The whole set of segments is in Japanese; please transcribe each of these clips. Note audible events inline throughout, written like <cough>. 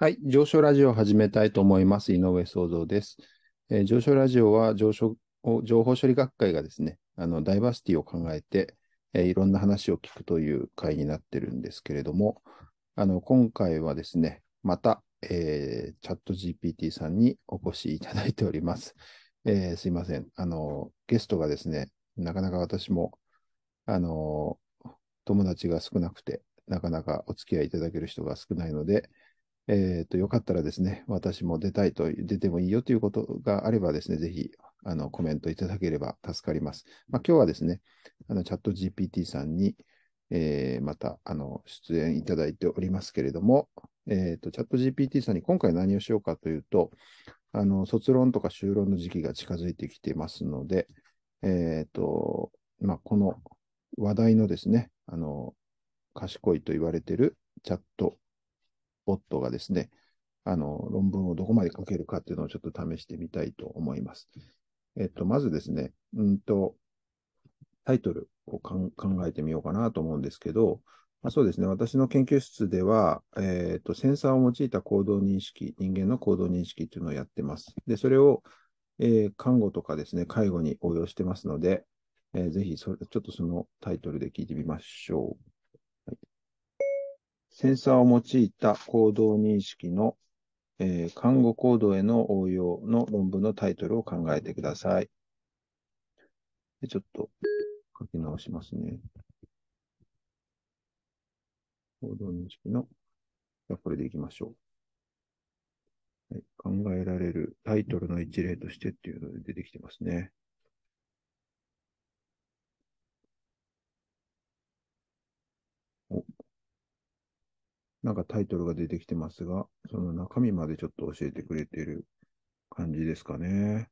はい、上昇ラジオを始めたいと思います。井上創造です。えー、上昇ラジオは上昇情報処理学会がですね、あのダイバーシティを考えて、えー、いろんな話を聞くという会になってるんですけれども、あの今回はですね、また、えー、チャット GPT さんにお越しいただいております。えー、すいません。あの、ゲストがですね、なかなか私も、あの、友達が少なくて、なかなかお付き合いいただける人が少ないので、えっ、ー、と、よかったらですね、私も出たいと、出てもいいよということがあればですね、ぜひ、あの、コメントいただければ助かります。まあ、今日はですね、あの、チャット GPT さんに、えー、また、あの、出演いただいておりますけれども、えっ、ー、と、チャット GPT さんに今回何をしようかというと、あの、卒論とか修論の時期が近づいてきてますので、えっ、と、まあ、この話題のですね、あの、賢いと言われているチャットボットがですね、あの、論文をどこまで書けるかっていうのをちょっと試してみたいと思います。えっと、まずですね、うんと、タイトルを考えてみようかなと思うんですけど、まあ、そうですね、私の研究室では、えっと、センサーを用いた行動認識、人間の行動認識っていうのをやってます。で、それを、えー、看護とかですね、介護に応用してますので、えー、ぜひそれ、ちょっとそのタイトルで聞いてみましょう。センサーを用いた行動認識の、えー、看護行動への応用の論文のタイトルを考えてください。でちょっと書き直しますね。行動認識の、じゃこれでいきましょう、はい。考えられるタイトルの一例としてっていうので出てきてますね。なんかタイトルが出てきてますが、その中身までちょっと教えてくれている感じですかね。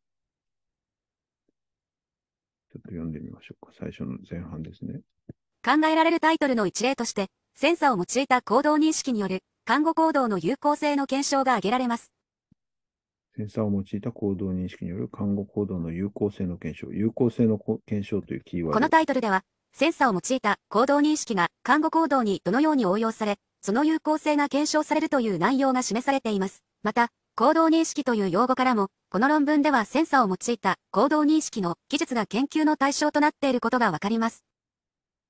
ちょっと読んでみましょうか。最初の前半ですね。考えられるタイトルの一例として、センサーを用いた行動認識による看護行動の有効性の検証が挙げられます。センサーを用いた行動認識による看護行動の有効性の検証。有効性の検証というキーワード。このタイトルでは、センサーを用いた行動認識が看護行動にどのように応用され、その有効性が検証されるという内容が示されています。また、行動認識という用語からも、この論文ではセンサーを用いた行動認識の技術が研究の対象となっていることがわかります。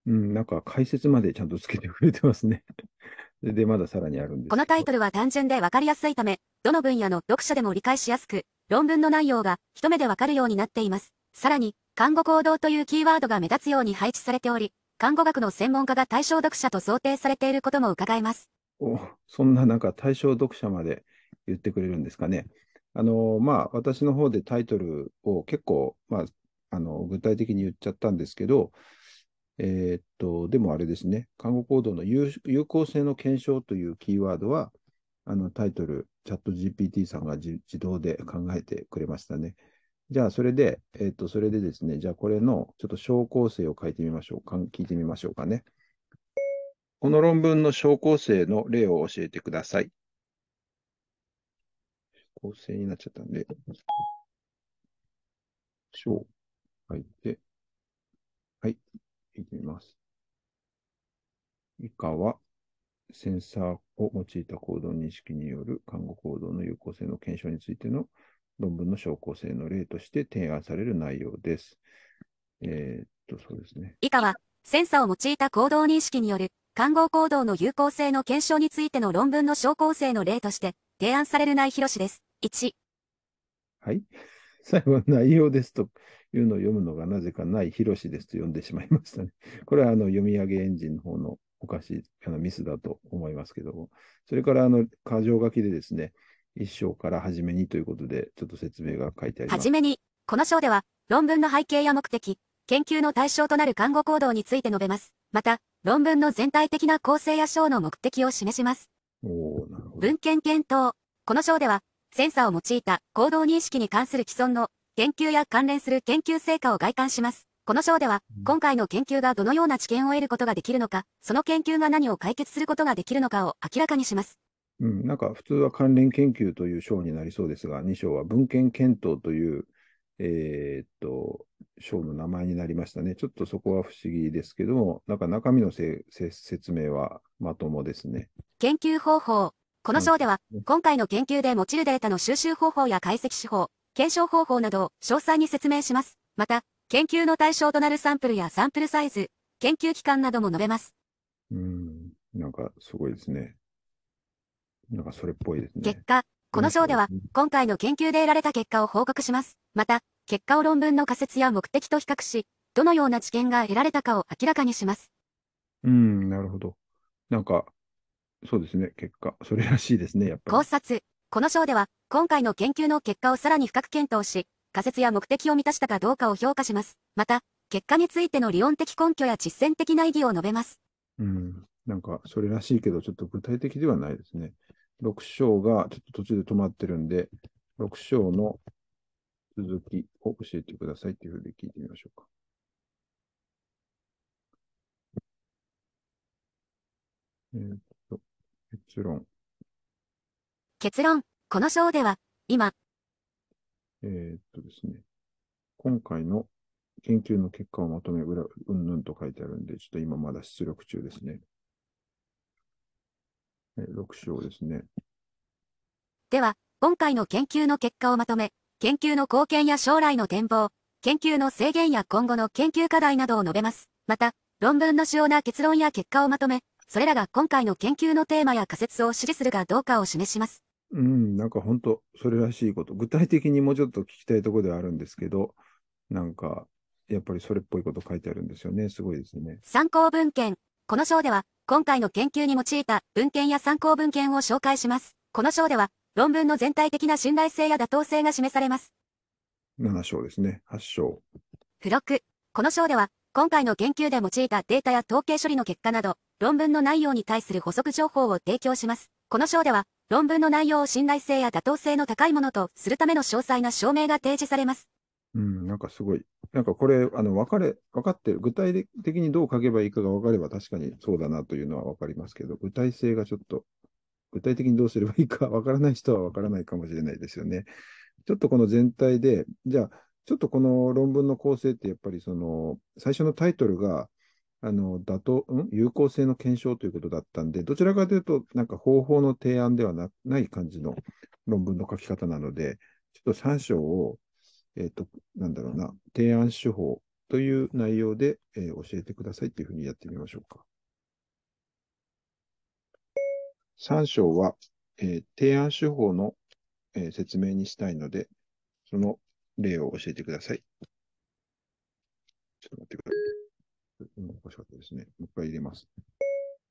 うん、なんか解説までちゃんとつけてくれてますね。<laughs> で、まださらにあるんですこのタイトルは単純でわかりやすいため、どの分野の読者でも理解しやすく、論文の内容が一目でわかるようになっています。さらに、看護行動というキーワードが目立つように配置されており、看護学の専門家が対象読者と想定されていることも伺えます。おそんななんか対象読者まで言ってくれるんですかね。あの、まあ、私の方でタイトルを結構、まあ、あの、具体的に言っちゃったんですけど、えー、っと、でもあれですね、看護行動の有効性の検証というキーワードは、あのタイトル、チャット GPT さんが自動で考えてくれましたね。じゃあ、それで、えっ、と、それでですね、じゃあ、これのちょっと小構成を書いてみましょうか。聞いてみましょうかね。この論文の小構成の例を教えてください。構成になっちゃったんで、小書いて、はい、いてみます。以下は、センサーを用いた行動認識による看護行動の有効性の検証についての論文の証拠性の例として提案される内容です。えー、っと、そうですね。以下は、センサーを用いた行動認識による看護行動の有効性の検証についての論文の証拠性の例として提案される内広しです。1。はい。最後、内容ですというのを読むのがなぜかない広しですと読んでしまいましたね。これはあの読み上げエンジンの方のおかしいあのミスだと思いますけども、それからあの箇条書きでですね、一章から初めにということで、ちょっと説明が書いてあります。初めに、この章では、論文の背景や目的、研究の対象となる看護行動について述べます。また、論文の全体的な構成や章の目的を示します。文献検討。この章では、センサーを用いた行動認識に関する既存の研究や関連する研究成果を外観します。この章では、今回の研究がどのような知見を得ることができるのか、その研究が何を解決することができるのかを明らかにします。うん、なんか普通は関連研究という章になりそうですが、2章は文献検討という、えー、っと、章の名前になりましたね。ちょっとそこは不思議ですけども、なんか中身のせ説明はまともですね。研究方法。この章では、今回の研究で用いるデータの収集方法や解析手法、検証方法などを詳細に説明します。また、研究の対象となるサンプルやサンプルサイズ、研究期間なども述べます。うん、なんかすごいですね。なんかそれっぽいですね。結果、この章では、今回の研究で得られた結果を報告します。また、結果を論文の仮説や目的と比較し、どのような知見が得られたかを明らかにします。うん、なるほど。なんか、そうですね、結果。それらしいですね、やっぱり。考察。この章では、今回の研究の結果をさらに深く検討し、仮説や目的を満たしたかどうかを評価します。また、結果についての理論的根拠や実践的な意義を述べます。うん。なんか、それらしいけど、ちょっと具体的ではないですね。6章がちょっと途中で止まってるんで、6章の続きを教えてくださいっていうふうに聞いてみましょうか。えー、っと、結論。結論。この章では、今。えー、っとですね。今回の研究の結果をまとめ、裏、うんぬんと書いてあるんで、ちょっと今まだ出力中ですね。6章ですね。では、今回の研究の結果をまとめ、研究の貢献や将来の展望、研究の制限や今後の研究課題などを述べます。また、論文の主要な結論や結果をまとめ、それらが今回の研究のテーマや仮説を支持するかどうかを示します。うん、なんか本当、それらしいこと。具体的にもうちょっと聞きたいところではあるんですけど、なんか、やっぱりそれっぽいこと書いてあるんですよね。すごいですね。参考文献。この章では、今回の研究に用いた文献や参考文献を紹介します。この章では、論文の全体的な信頼性や妥当性が示されます。7章ですね。8章。付録。この章では、今回の研究で用いたデータや統計処理の結果など、論文の内容に対する補足情報を提供します。この章では、論文の内容を信頼性や妥当性の高いものとするための詳細な証明が提示されます。うん、なんかすごい。なんかこれ、あの、分かれ、分かってる。具体的にどう書けばいいかが分かれば確かにそうだなというのは分かりますけど、具体性がちょっと、具体的にどうすればいいか分からない人は分からないかもしれないですよね。ちょっとこの全体で、じゃあ、ちょっとこの論文の構成ってやっぱりその、最初のタイトルが、あの、妥当、ん？有効性の検証ということだったんで、どちらかというと、なんか方法の提案ではなない感じの論文の書き方なので、ちょっと3章をえっ、ー、と、なんだろうな、提案手法という内容で、えー、教えてくださいっていうふうにやってみましょうか。3章は、えー、提案手法の、え、説明にしたいので、その例を教えてください。ちょっと待ってください。おかしかったですね。もう一回入れます。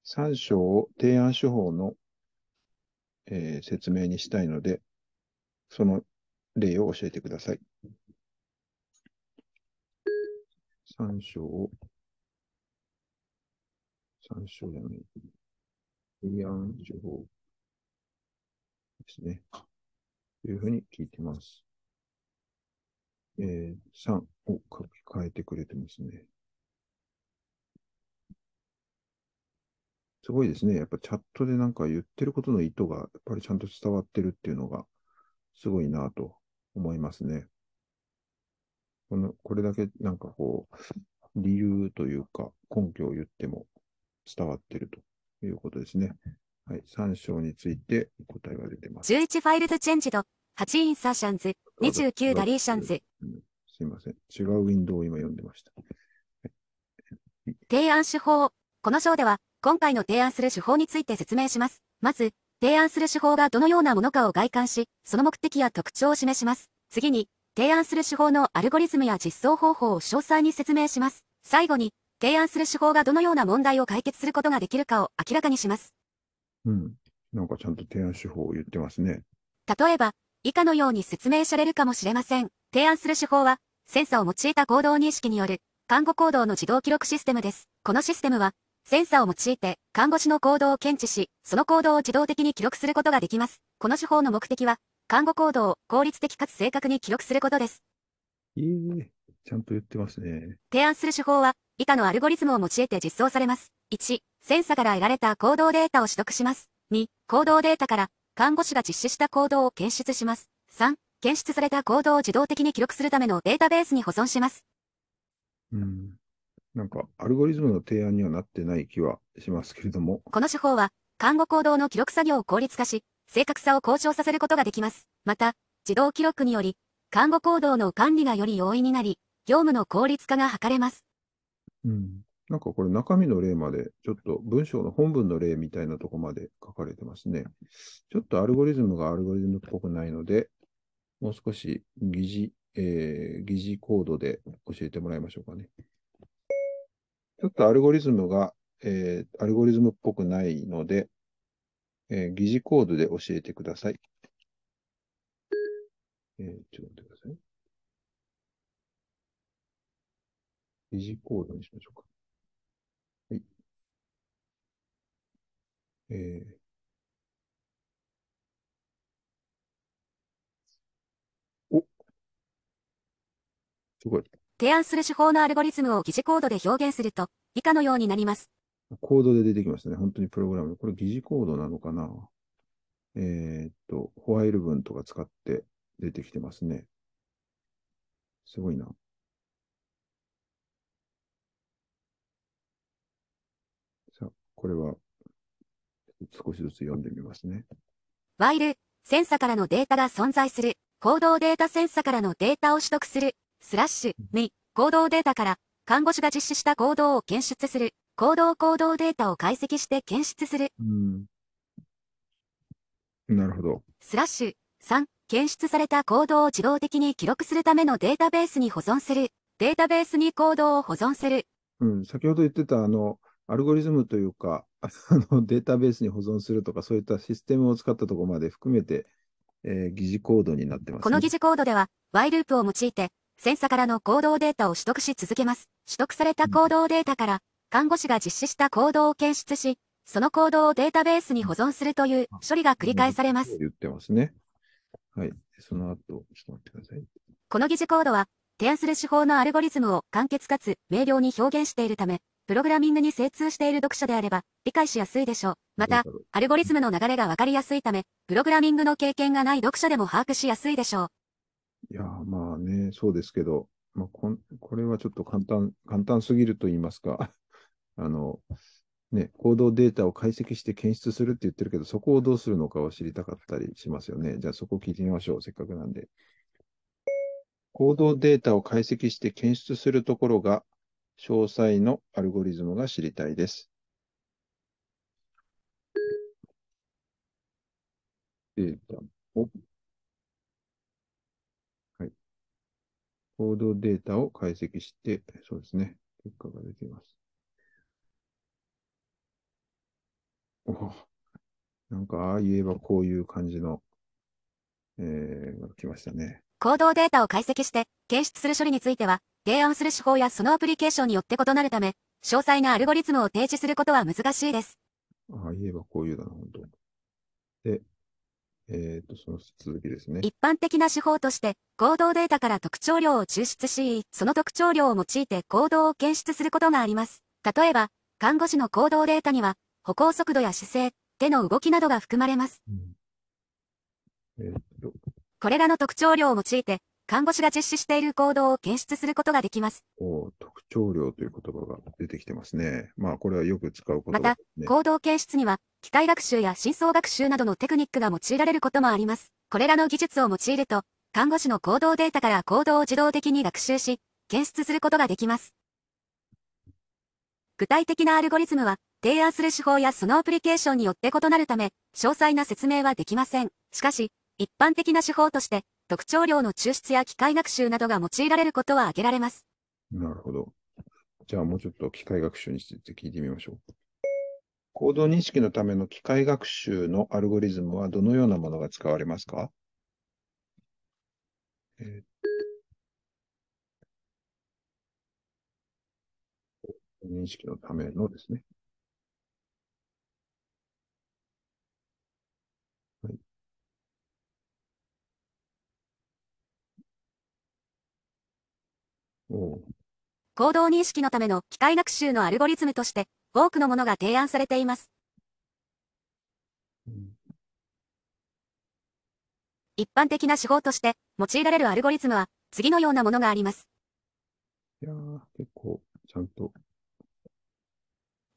3章を提案手法の、え、説明にしたいので、その例を教えてください。参照、参照じゃない。提案手法ですね。というふうに聞いてます。えー、3を書き換えてくれてますね。すごいですね。やっぱチャットでなんか言ってることの意図がやっぱりちゃんと伝わってるっていうのがすごいなと思いますね。この、これだけなんかこう、理由というか根拠を言っても伝わっているということですね。はい。3章について答えが出てます。11 files changed、8 insertions、29 deletions。すいません。違うウィンドウを今読んでました。提案手法。この章では、今回の提案する手法について説明します。まず、提案する手法がどのようなものかを概観し、その目的や特徴を示します。次に、提案する手法のアルゴリズムや実装方法を詳細に説明します。最後に、提案する手法がどのような問題を解決することができるかを明らかにします。うん。なんかちゃんと提案手法を言ってますね。例えば、以下のように説明されるかもしれません。提案する手法は、センサを用いた行動認識による、看護行動の自動記録システムです。このシステムは、センサを用いて、看護師の行動を検知し、その行動を自動的に記録することができます。この手法の目的は、看護行動を効率的かつ正確に記録することです。ええー、ちゃんと言ってますね。提案する手法は、以下のアルゴリズムを用いて実装されます。1、センサから得られた行動データを取得します。2、行動データから看護師が実施した行動を検出します。3、検出された行動を自動的に記録するためのデータベースに保存します。うん。なんか、アルゴリズムの提案にはなってない気はしますけれども。この手法は、看護行動の記録作業を効率化し、正確さを向上させることができます。また、自動記録により、看護行動の管理がより容易になり、業務の効率化が図れます。うん。なんかこれ中身の例まで、ちょっと文章の本文の例みたいなとこまで書かれてますね。ちょっとアルゴリズムがアルゴリズムっぽくないので、もう少し疑似、えー、疑似コードで教えてもらいましょうかね。ちょっとアルゴリズムが、えー、アルゴリズムっぽくないので、えー、疑似コードで教えてください。えー、ちょっと待ってください。疑似コードにしましょうか。はい。えー、おすごい。提案する手法のアルゴリズムを疑似コードで表現すると、以下のようになります。コードで出てきましたね。本当にプログラム。これ疑似コードなのかな？えー、っと、ホワイル文とか使って出てきてますね。すごいな。さあ、これは少しずつ読んでみますね。ワイル、センサからのデータが存在する。行動データセンサからのデータを取得する。スラッシュ、に、行動データから看護師が実施した行動を検出する。行動行動データを解析して検出する。うん。なるほど。スラッシュ、3、検出された行動を自動的に記録するためのデータベースに保存する。データベースに行動を保存する。うん、先ほど言ってた、あの、アルゴリズムというか、あのデータベースに保存するとか、そういったシステムを使ったところまで含めて、えー、疑似コードになってます、ね、この疑似コードでは、Y ループを用いて、センサからの行動データを取得し続けます。取得された行動データから、看護師が実施した行動を検出し、その行動をデータベースに保存するという処理が繰り返されます。言ってますね。はい。その後、ちょっと待ってください。この疑似コードは、提案する手法のアルゴリズムを簡潔かつ明瞭に表現しているため、プログラミングに精通している読者であれば理解しやすいでしょう。また、アルゴリズムの流れがわかりやすいため、プログラミングの経験がない読者でも把握しやすいでしょう。いやまあね、そうですけど、まあ、ここれはちょっと簡単、簡単すぎると言いますか、あの、ね、行動データを解析して検出するって言ってるけど、そこをどうするのかを知りたかったりしますよね。じゃあそこを聞いてみましょう。せっかくなんで。行動データを解析して検出するところが、詳細のアルゴリズムが知りたいです。データを、はい。行動データを解析して、そうですね。結果が出ています。お <laughs> なんか、ああ言えばこういう感じの、えー、が来ましたね。行動データを解析して検出する処理については、提案する手法やそのアプリケーションによって異なるため、詳細なアルゴリズムを提示することは難しいです。ああ、言えばこういうだな、本当で、えっ、ー、と、その続きですね。一般的な手法として、行動データから特徴量を抽出し、その特徴量を用いて行動を検出することがあります。例えば、看護師の行動データには、歩行速度や姿勢、手の動きなどが含まれます。うん。これらの特徴量を用いて、看護師が実施している行動を検出することができます。お特徴量という言葉が出てきてますね。まあ、これはよく使う言葉、ね、また、行動検出には、機械学習や深層学習などのテクニックが用いられることもあります。これらの技術を用いると、看護師の行動データから行動を自動的に学習し、検出することができます。具体的なアルゴリズムは、提案する手法やそのアプリケーションによって異なるため、詳細な説明はできません。しかし、一般的な手法として、特徴量の抽出や機械学習などが用いられることは挙げられます。なるほど。じゃあもうちょっと機械学習について聞いてみましょう。行動認識のための機械学習のアルゴリズムはどのようなものが使われますか、えー、認識のためのですね。行動認識のための機械学習のアルゴリズムとして、多くのものが提案されています。一般的な手法として用いられるアルゴリズムは次のようなものがあります。いやー、結構ちゃんと。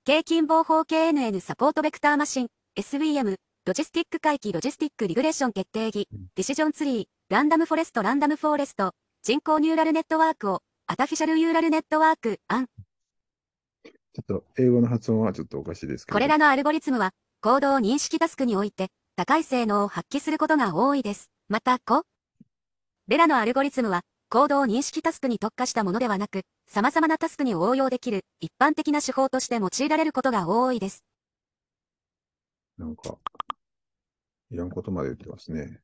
k近傍法 KNN サポートベクターマシン SVM、ロジスティック回帰 logistic regression 決定木、decision tree、ランダムフォレスト random forest、人工ニューラルネットワークを、 artificial neural network、ANN。ちょっと英語の発音はちょっとおかしいですけど。これらのアルゴリズムは、行動認識タスクにおいて、高い性能を発揮することが多いです。また、これらのアルゴリズムは、行動認識タスクに特化したものではなく、様々なタスクに応用できる一般的な手法として用いられることが多いです。なんか、いらんことまで言ってますね。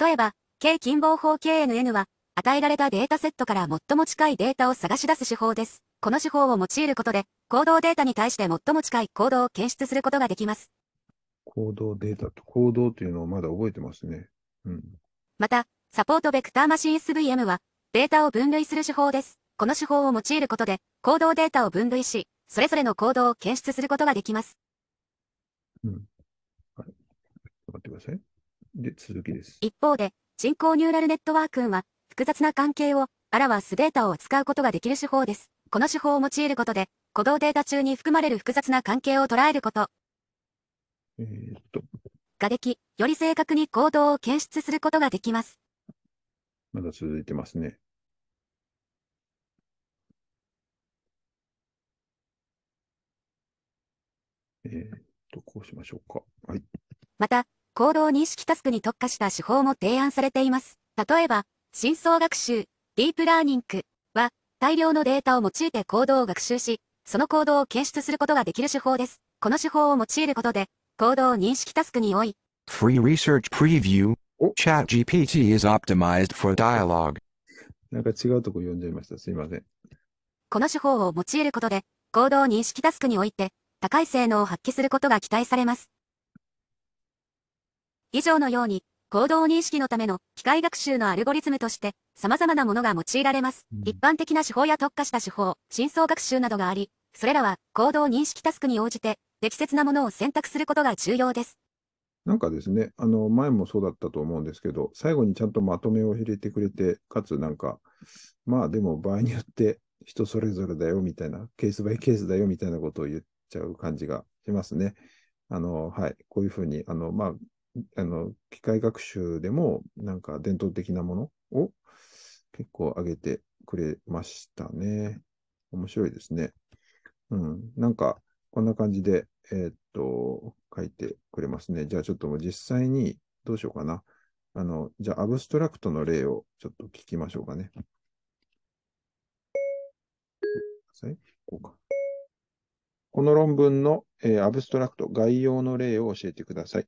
例えば、K 近傍法 KNN は、与えられたデータセットから最も近いデータを探し出す手法です。この手法を用いることで、行動データに対して最も近い行動を検出することができます。行動データと行動というのをまだ覚えてますね。うん。また、サポートベクターマシン SVM は、データを分類する手法です。この手法を用いることで、行動データを分類し、それぞれの行動を検出することができます。うん。はい。待ってください。で、続きです。一方で、人工ニューラルネットワークは、複雑な関係を、あらわすデータを使うことができる手法です。この手法を用いることで、鼓動データ中に含まれる複雑な関係を捉えること。えー、っと。ができ、より正確に行動を検出することができます。まだ続いてますね。えー、っと、こうしましょうか。はい。また、行動認識タスクに特化した手法も提案されています。例えば、深層学習、ディープラーニングは、大量のデータを用いて行動を学習し、その行動を検出することができる手法です。この手法を用いることで、行動認識タスクに多い。Free Research Preview ChatGPT is optimized for dialogue なんか違うとこ読んじゃいました。すいません。この手法を用いることで、行動認識タスクにおいて、高い性能を発揮することが期待されます。以上のように、行動認識のための機械学習のアルゴリズムとして、様々なものが用いられます。うん、一般的な手法や特化した手法、深層学習などがあり、それらは行動認識タスクに応じて、適切なものを選択することが重要です。なんかですね、あの、前もそうだったと思うんですけど、最後にちゃんとまとめを入れてくれて、かつなんか、まあでも場合によって人それぞれだよみたいな、ケースバイケースだよみたいなことを言っちゃう感じがしますね。あの、はい。こういうふうに、あの、まあ、あの、機械学習でも、なんか伝統的なものを結構上げてくれましたね。面白いですね。うん。なんか、こんな感じで、えー、っと、書いてくれますね。じゃあちょっともう実際にどうしようかな。あの、じゃあアブストラクトの例をちょっと聞きましょうかね。こうかこの論文の、えー、アブストラクト、概要の例を教えてください。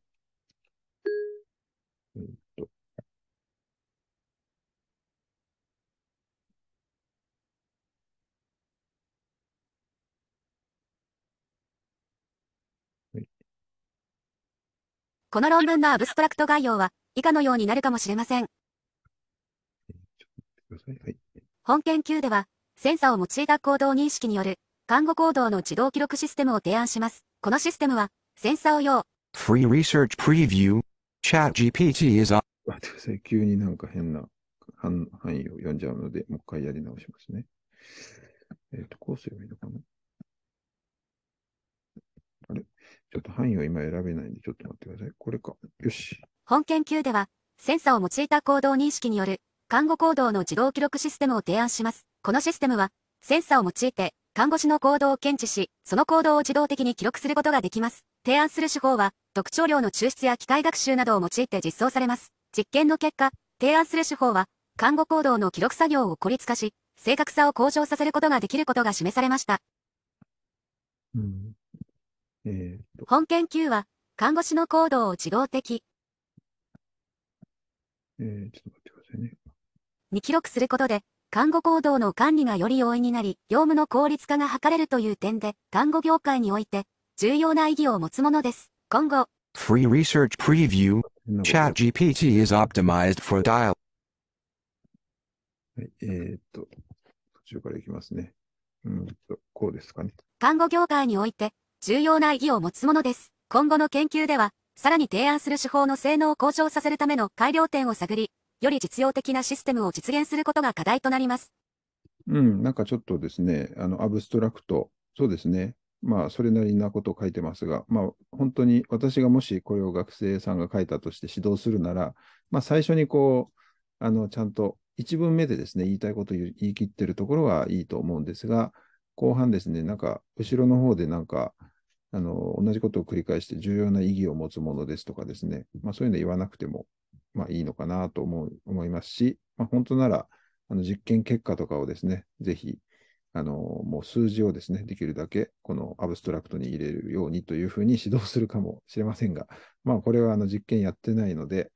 この論文のアブストラクト概要は以下のようになるかもしれません。本研究では、センサを用いた行動認識による看護行動の自動記録システムを提案します。このシステムは、センサー用。Free Research Preview ChatGPT is on. 待ってください。急になんか変な範囲を読んじゃうので、もう一回やり直しますね。えっ、ー、と、こうすればいいのかな？あれ？ちょっと範囲を今選べないんで、ちょっと待ってください。これか。よし。本研究では、センサを用いた行動認識による看護行動の自動記録システムを提案します。このシステムは、センサを用いて看護師の行動を検知し、その行動を自動的に記録することができます。提案する手法は、特徴量の抽出や機械学習などを用いて実装されます。実験の結果、提案する手法は、看護行動の記録作業を孤立化し、正確さを向上させることができることが示されました。うんえー、本研究は、看護師の行動を自動的、えー。に記録することで、看護行動の管理がより容易になり、業務の効率化が図れるという点で、看護業界において、重要な意義を持つものです。今後、Free Research Preview ChatGPT is optimized for dial. はい、えー、っと、途中からいきますね。うんと、こうですかね。看護業界において、重要な意義を持つものです。今後の研究では、さらに提案する手法の性能を向上させるための改良点を探り、より実用的なシステムを実現することが課題となります。うん、なんかちょっとですね、あの、アブストラクト、そうですね。まあ、それなりなことを書いてますが、まあ、本当に私がもしこれを学生さんが書いたとして指導するなら、まあ、最初にこう、あの、ちゃんと一文目でですね、言いたいことを言い切ってるところはいいと思うんですが、後半ですね、なんか、後ろの方でなんか、あの、同じことを繰り返して重要な意義を持つものですとかですね、まあそういうの言わなくても、まあいいのかなと思う思いますし、まあ本当なら、あの実験結果とかをですね、ぜひ、あの、もう数字をですね、できるだけ、このアブストラクトに入れるようにというふうに指導するかもしれませんが、まあこれはあの実験やってないので、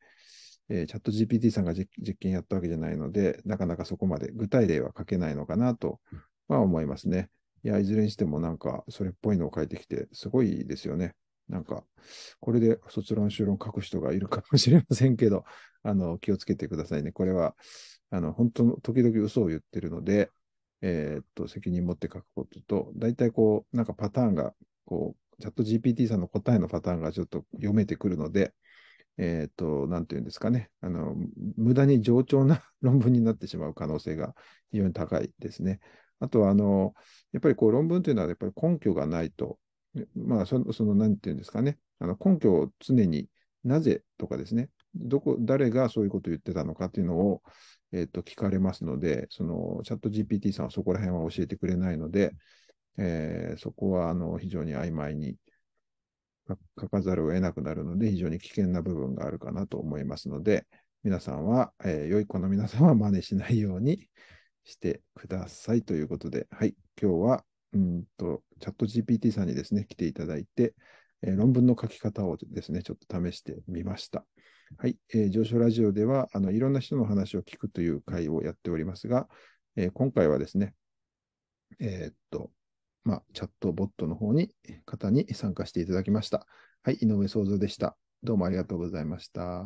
えー、チャット GPT さんが実験やったわけじゃないので、なかなかそこまで具体例は書けないのかなとは思いますね。いや、いずれにしてもなんか、それっぽいのを書いてきて、すごいですよね。なんか、これで卒論、修論書く人がいるかもしれませんけど、あの、気をつけてくださいね。これは、あの、本当の、時々嘘を言ってるので、えー、っと、責任持って書くことと、大体こう、なんかパターンが、こう、チャット GPT さんの答えのパターンがちょっと読めてくるので、えっ、と、なんていうんですかね。あの、無駄に冗長な論文になってしまう可能性が非常に高いですね。あとは、あの、やっぱりこう論文というのはやっぱり根拠がないと、まあその、その、なんていうんですかね、あの根拠を常になぜとかですね、どこ、誰がそういうことを言ってたのかっていうのを、えっ、と、聞かれますので、その、チャット GPT さんはそこら辺は教えてくれないので、えー、そこは、あの、非常に曖昧に書かざるを得なくなるので、非常に危険な部分があるかなと思いますので、皆さんは、えー、良い子の皆さんは真似しないように、してくださいということで、はい、今日は、うんと、チャット GPT さんにですね、来ていただいて、えー、論文の書き方をですね、ちょっと試してみました。はい、えー、上昇ラジオでは、あの、いろんな人の話を聞くという会をやっておりますが、えー、今回はですね、えー、っと、まあ、チャットボットの方に、方に参加していただきました。はい、井上創造でした。どうもありがとうございました。